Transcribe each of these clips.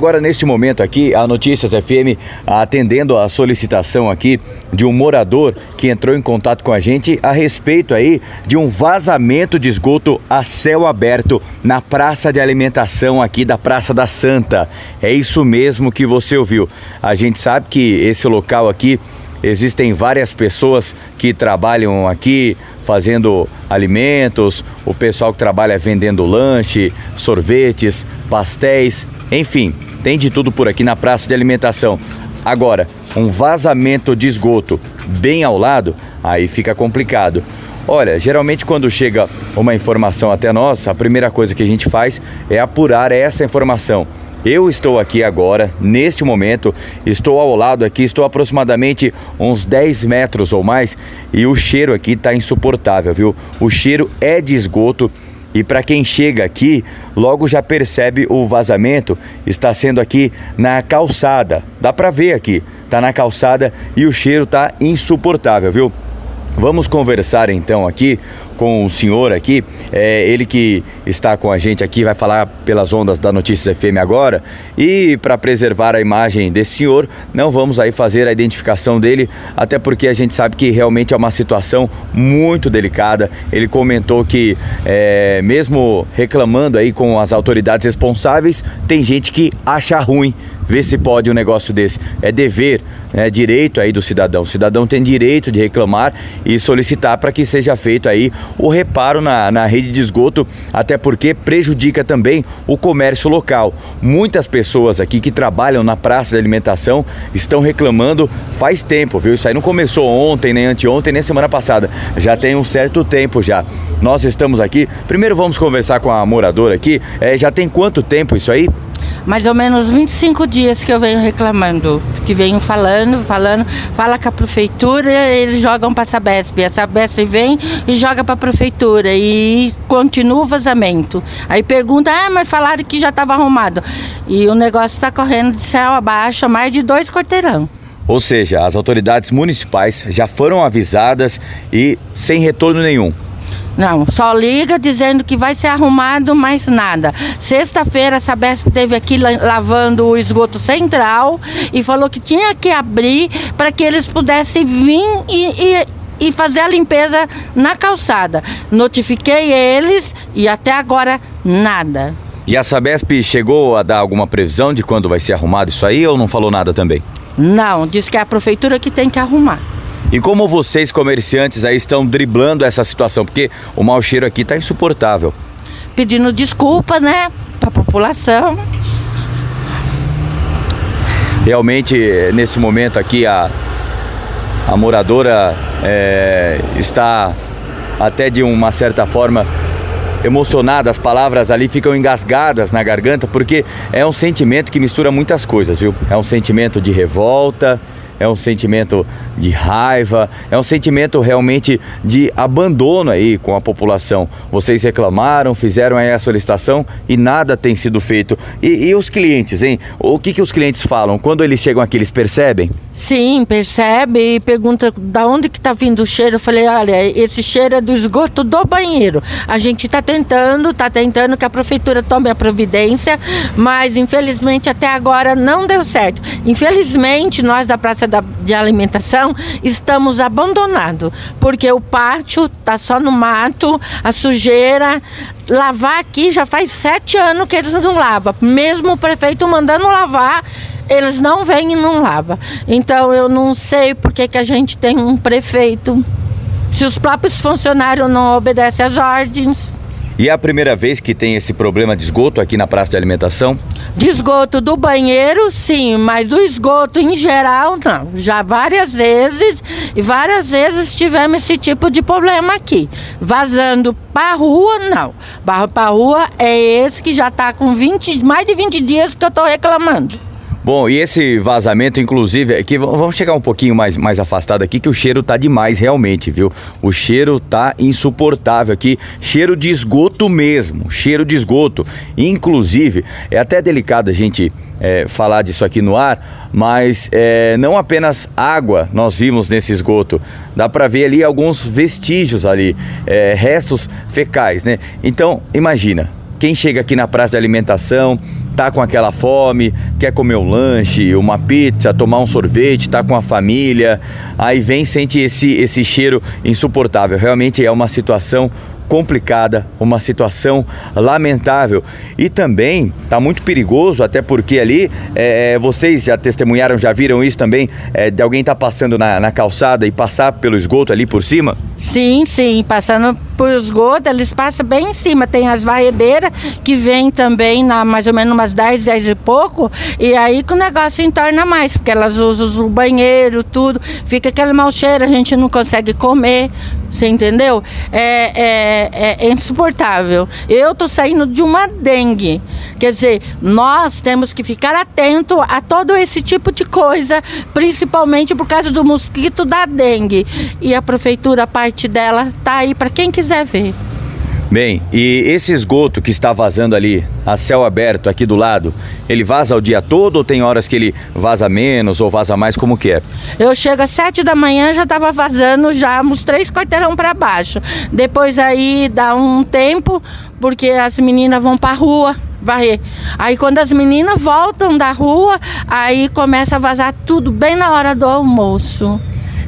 Agora, neste momento aqui, a Notícias FM atendendo a solicitação aqui de um morador que entrou em contato com a gente a respeito aí de um vazamento de esgoto a céu aberto na praça de alimentação aqui da Praça da Santa. É isso mesmo que você ouviu. A gente sabe que esse local aqui existem várias pessoas que trabalham aqui fazendo alimentos, o pessoal que trabalha vendendo lanche, sorvetes, pastéis, enfim, tem de tudo por aqui na praça de alimentação. Agora, um vazamento de esgoto bem ao lado, aí fica complicado. Olha, geralmente quando chega uma informação até nós, a primeira coisa que a gente faz é apurar essa informação. Eu estou aqui agora, neste momento, estou ao lado aqui, estou aproximadamente uns 10 metros ou mais e o cheiro aqui está insuportável, viu? O cheiro é de esgoto e para quem chega aqui, logo já percebe o vazamento, está sendo aqui na calçada. Dá para ver aqui, tá na calçada e o cheiro tá insuportável, viu? Vamos conversar então aqui com o senhor aqui, é, ele que está com a gente aqui, vai falar pelas ondas da Notícias FM agora. E para preservar a imagem desse senhor, não vamos aí fazer a identificação dele, até porque a gente sabe que realmente é uma situação muito delicada. Ele comentou que, é, mesmo reclamando aí com as autoridades responsáveis, tem gente que acha ruim ver se pode um negócio desse. É dever, é direito aí do cidadão. O cidadão tem direito de reclamar e solicitar para que seja feito aí o reparo na, na rede de esgoto, até porque prejudica também o comércio local. Muitas pessoas aqui que trabalham na praça de alimentação estão reclamando faz tempo, viu? Isso aí não começou ontem, nem anteontem, nem semana passada. Já tem um certo tempo já. Nós estamos aqui. Primeiro vamos conversar com a moradora aqui. É, já tem quanto tempo isso aí? Mais ou menos 25 dias que eu venho reclamando, que venho falando, falando, fala com a prefeitura, eles jogam para a Sabesp, a Sabesp vem e joga para a prefeitura e continua o vazamento. Aí pergunta, ah, mas falaram que já estava arrumado. E o negócio está correndo de céu abaixo, mais de dois quarteirão. Ou seja, as autoridades municipais já foram avisadas e sem retorno nenhum. Não, só liga dizendo que vai ser arrumado, mais nada. Sexta-feira a Sabesp esteve aqui lavando o esgoto central e falou que tinha que abrir para que eles pudessem vir e, e e fazer a limpeza na calçada. Notifiquei eles e até agora nada. E a Sabesp chegou a dar alguma previsão de quando vai ser arrumado isso aí ou não falou nada também? Não, disse que é a prefeitura que tem que arrumar. E como vocês, comerciantes, aí estão driblando essa situação? Porque o mau cheiro aqui está insuportável. Pedindo desculpa, né, para a população. Realmente, nesse momento aqui, a, a moradora é, está até de uma certa forma emocionada, as palavras ali ficam engasgadas na garganta, porque é um sentimento que mistura muitas coisas, viu? É um sentimento de revolta, é um sentimento de raiva, é um sentimento realmente de abandono aí com a população. Vocês reclamaram, fizeram aí a solicitação e nada tem sido feito. E, e os clientes, hein? O que, que os clientes falam? Quando eles chegam aqui, eles percebem? Sim, percebe e pergunta da onde que está vindo o cheiro. Eu falei, olha, esse cheiro é do esgoto do banheiro. A gente está tentando, está tentando que a prefeitura tome a providência, mas infelizmente até agora não deu certo. Infelizmente, nós da Praça da, de Alimentação estamos abandonados, porque o pátio está só no mato, a sujeira. Lavar aqui já faz sete anos que eles não lavam. Mesmo o prefeito mandando lavar, eles não vêm e não lavam. Então eu não sei por que, que a gente tem um prefeito. Se os próprios funcionários não obedecem às ordens. E é a primeira vez que tem esse problema de esgoto aqui na praça de alimentação? De esgoto do banheiro, sim, mas do esgoto em geral, não. Já várias vezes, e várias vezes tivemos esse tipo de problema aqui. Vazando para rua, não. Barro para rua é esse que já está com 20, mais de 20 dias que eu estou reclamando. Bom, e esse vazamento, inclusive, aqui vamos chegar um pouquinho mais, mais afastado aqui, que o cheiro tá demais realmente, viu? O cheiro tá insuportável aqui, cheiro de esgoto mesmo, cheiro de esgoto. Inclusive, é até delicado a gente é, falar disso aqui no ar, mas é, não apenas água nós vimos nesse esgoto, dá para ver ali alguns vestígios ali, é, restos fecais, né? Então, imagina, quem chega aqui na praça de alimentação, tá com aquela fome, quer comer um lanche, uma pizza, tomar um sorvete, tá com a família, aí vem sente esse esse cheiro insuportável. Realmente é uma situação complicada, uma situação lamentável. E também está muito perigoso, até porque ali é, é, vocês já testemunharam, já viram isso também, é, de alguém estar tá passando na, na calçada e passar pelo esgoto ali por cima? Sim, sim, passando por esgoto, eles passam bem em cima. Tem as varredeiras que vêm também na mais ou menos umas 10, 10 e pouco, e aí que o negócio entorna mais, porque elas usam o banheiro, tudo, fica aquele mau cheiro, a gente não consegue comer, você entendeu? É, é, é, é insuportável. Eu tô saindo de uma dengue. Quer dizer, nós temos que ficar atento a todo esse tipo de coisa, principalmente por causa do mosquito da dengue. E a prefeitura, a parte dela, tá aí para quem quiser ver. Bem, e esse esgoto que está vazando ali, a céu aberto aqui do lado, ele vaza o dia todo ou tem horas que ele vaza menos ou vaza mais, como que é? Eu chego às sete da manhã, já estava vazando já uns três quarteirão para baixo. Depois aí dá um tempo, porque as meninas vão para rua varrer. Aí quando as meninas voltam da rua, aí começa a vazar tudo bem na hora do almoço.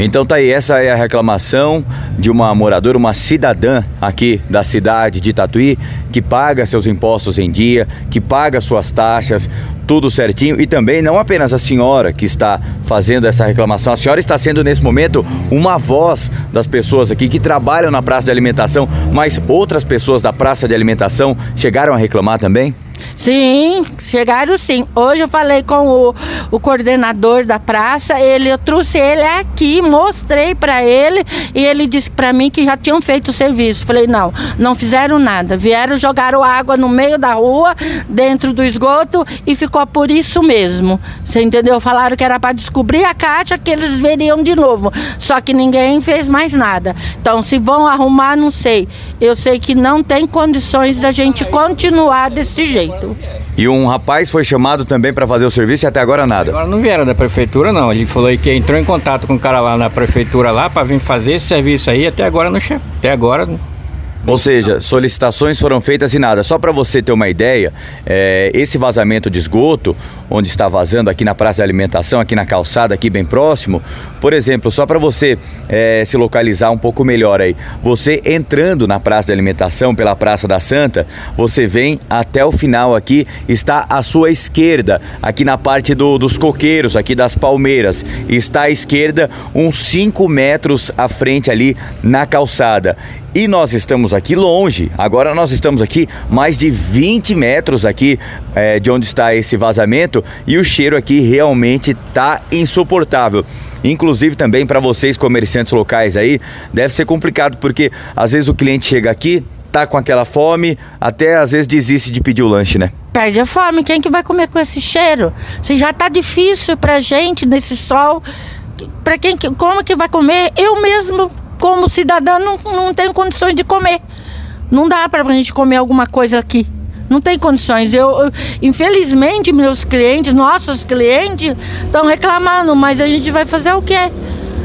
Então tá aí, essa é a reclamação de uma moradora, uma cidadã aqui da cidade de Tatuí, que paga seus impostos em dia, que paga suas taxas, tudo certinho. E também não apenas a senhora que está fazendo essa reclamação, a senhora está sendo nesse momento uma voz das pessoas aqui que trabalham na praça de alimentação, mas outras pessoas da praça de alimentação chegaram a reclamar também? Sim, chegaram sim. Hoje eu falei com o, o coordenador da praça, ele, eu trouxe ele aqui, mostrei para ele e ele disse para mim que já tinham feito o serviço. Falei, não, não fizeram nada. Vieram, jogaram água no meio da rua, dentro do esgoto e ficou por isso mesmo. Você entendeu? Falaram que era para descobrir a caixa que eles veriam de novo. Só que ninguém fez mais nada. Então, se vão arrumar, não sei. Eu sei que não tem condições da gente continuar desse jeito jeito. E um rapaz foi chamado também para fazer o serviço e até agora nada. Agora não vieram da prefeitura não. Ele falou que entrou em contato com o cara lá na prefeitura lá para vir fazer esse serviço aí. Até agora não chegou. Até agora ou seja, solicitações foram feitas e nada. Só para você ter uma ideia, é, esse vazamento de esgoto, onde está vazando aqui na praça de alimentação, aqui na calçada, aqui bem próximo, por exemplo, só para você é, se localizar um pouco melhor aí, você entrando na praça de alimentação pela Praça da Santa, você vem até o final aqui, está à sua esquerda, aqui na parte do, dos coqueiros, aqui das palmeiras, está à esquerda uns 5 metros à frente ali na calçada. E nós estamos aqui longe, agora nós estamos aqui mais de 20 metros aqui é, de onde está esse vazamento e o cheiro aqui realmente tá insuportável. Inclusive também para vocês comerciantes locais aí, deve ser complicado porque às vezes o cliente chega aqui, tá com aquela fome, até às vezes desiste de pedir o lanche, né? Perde a fome, quem que vai comer com esse cheiro? Se já tá difícil pra gente nesse sol, para quem que, como que vai comer? Eu mesmo como cidadã, não, não tenho condições de comer. Não dá para a gente comer alguma coisa aqui. Não tem condições. Eu, eu, infelizmente, meus clientes, nossos clientes, estão reclamando, mas a gente vai fazer o quê?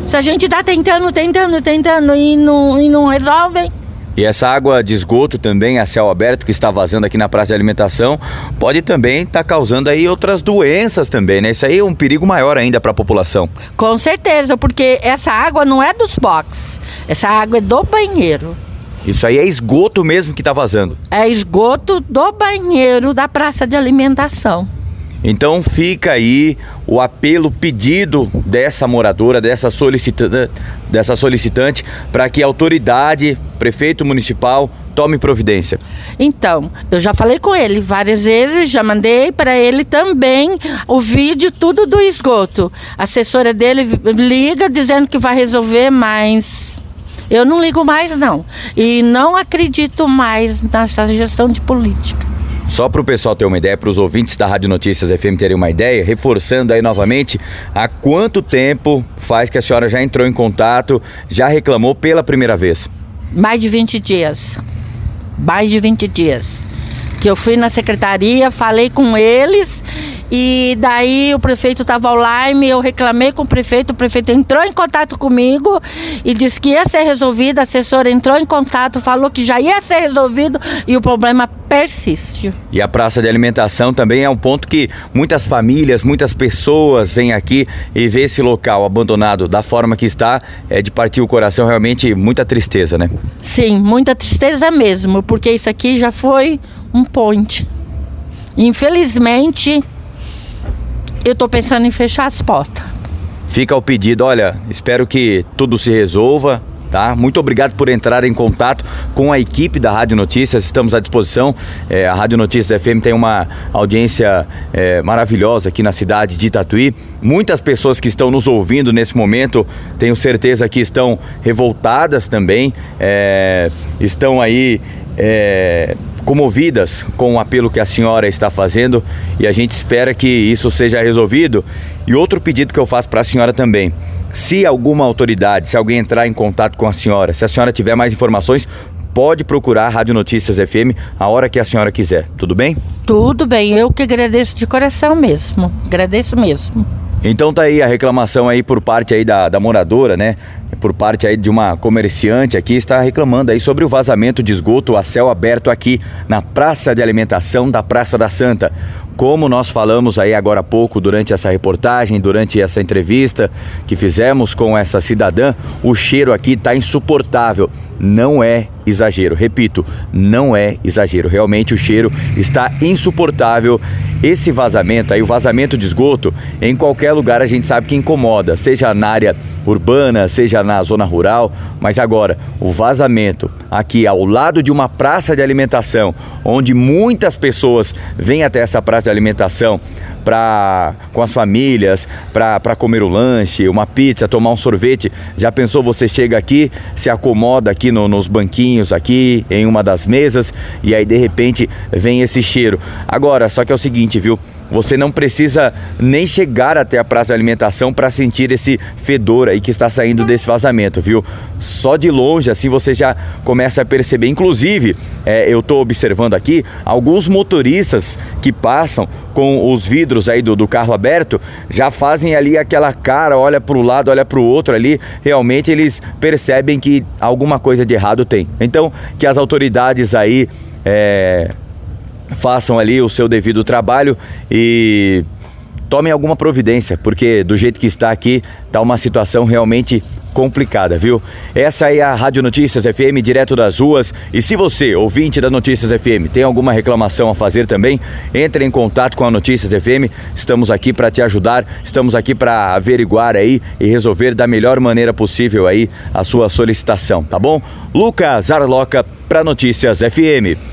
Se a gente está tentando, tentando, tentando e não, e não resolvem. E essa água de esgoto também a céu aberto que está vazando aqui na praça de alimentação pode também estar tá causando aí outras doenças também, né? Isso aí é um perigo maior ainda para a população. Com certeza, porque essa água não é dos boxes, essa água é do banheiro. Isso aí é esgoto mesmo que está vazando. É esgoto do banheiro da praça de alimentação. Então fica aí o apelo pedido dessa moradora, dessa solicitante, dessa solicitante, para que a autoridade, prefeito municipal, tome providência. Então, eu já falei com ele várias vezes, já mandei para ele também o vídeo tudo do esgoto. A assessora dele liga dizendo que vai resolver, mas eu não ligo mais não. E não acredito mais nessa gestão de política. Só para o pessoal ter uma ideia, para os ouvintes da Rádio Notícias FM terem uma ideia, reforçando aí novamente, há quanto tempo faz que a senhora já entrou em contato, já reclamou pela primeira vez? Mais de 20 dias. Mais de 20 dias. Que eu fui na secretaria, falei com eles E daí o prefeito estava online, eu reclamei com o prefeito, o prefeito entrou em contato comigo e disse que ia ser resolvido, a assessora entrou em contato, falou que já ia ser resolvido e o problema persiste. E a praça de alimentação também é um ponto que muitas famílias, muitas pessoas vêm aqui e vê esse local abandonado da forma que está, é de partir o coração realmente muita tristeza, né? Sim, muita tristeza mesmo, porque isso aqui já foi um ponte. Infelizmente, eu estou pensando em fechar as portas. Fica o pedido, olha, espero que tudo se resolva, tá? Muito obrigado por entrar em contato com a equipe da Rádio Notícias, estamos à disposição. É, a Rádio Notícias FM tem uma audiência é, maravilhosa aqui na cidade de Tatuí. Muitas pessoas que estão nos ouvindo nesse momento, tenho certeza que estão revoltadas também, é, estão aí é, comovidas com o apelo que a senhora está fazendo e a gente espera que isso seja resolvido. E outro pedido que eu faço para a senhora também se alguma autoridade, se alguém entrar em contato com a senhora, se a senhora tiver mais informações, pode procurar a Rádio Notícias FM a hora que a senhora quiser. Tudo bem? Tudo bem. Eu que agradeço de coração mesmo. Agradeço mesmo. Então tá aí a reclamação aí por parte aí da, da moradora, né? Por parte aí de uma comerciante aqui, está reclamando aí sobre o vazamento de esgoto a céu aberto aqui na Praça de Alimentação da Praça da Santa. Como nós falamos aí agora há pouco durante essa reportagem, durante essa entrevista que fizemos com essa cidadã, o cheiro aqui está insuportável. Não é exagero, repito, não é exagero. Realmente o cheiro está insuportável. Esse vazamento aí, o vazamento de esgoto, em qualquer lugar a gente sabe que incomoda, seja na área urbana, seja na zona rural, mas agora o vazamento aqui ao lado de uma praça de alimentação, onde muitas pessoas vêm até essa praça de alimentação para com as famílias, para comer o lanche, uma pizza, tomar um sorvete. Já pensou você chega aqui, se acomoda aqui no, nos banquinhos aqui em uma das mesas e aí de repente vem esse cheiro. Agora, só que é o seguinte, viu? Você não precisa nem chegar até a praça de alimentação para sentir esse fedor aí que está saindo desse vazamento, viu? Só de longe assim você já começa a perceber. Inclusive, é, eu estou observando aqui alguns motoristas que passam com os vidros aí do, do carro aberto já fazem ali aquela cara, olha para o lado, olha para o outro ali. Realmente eles percebem que alguma coisa de errado tem. Então, que as autoridades aí é, façam ali o seu devido trabalho e tomem alguma providência, porque do jeito que está aqui, está uma situação realmente complicada, viu? Essa é a Rádio Notícias FM, direto das ruas. E se você, ouvinte da Notícias FM, tem alguma reclamação a fazer também, entre em contato com a Notícias FM. Estamos aqui para te ajudar, estamos aqui para averiguar aí e resolver da melhor maneira possível aí a sua solicitação, tá bom? Lucas Arloca para Notícias FM.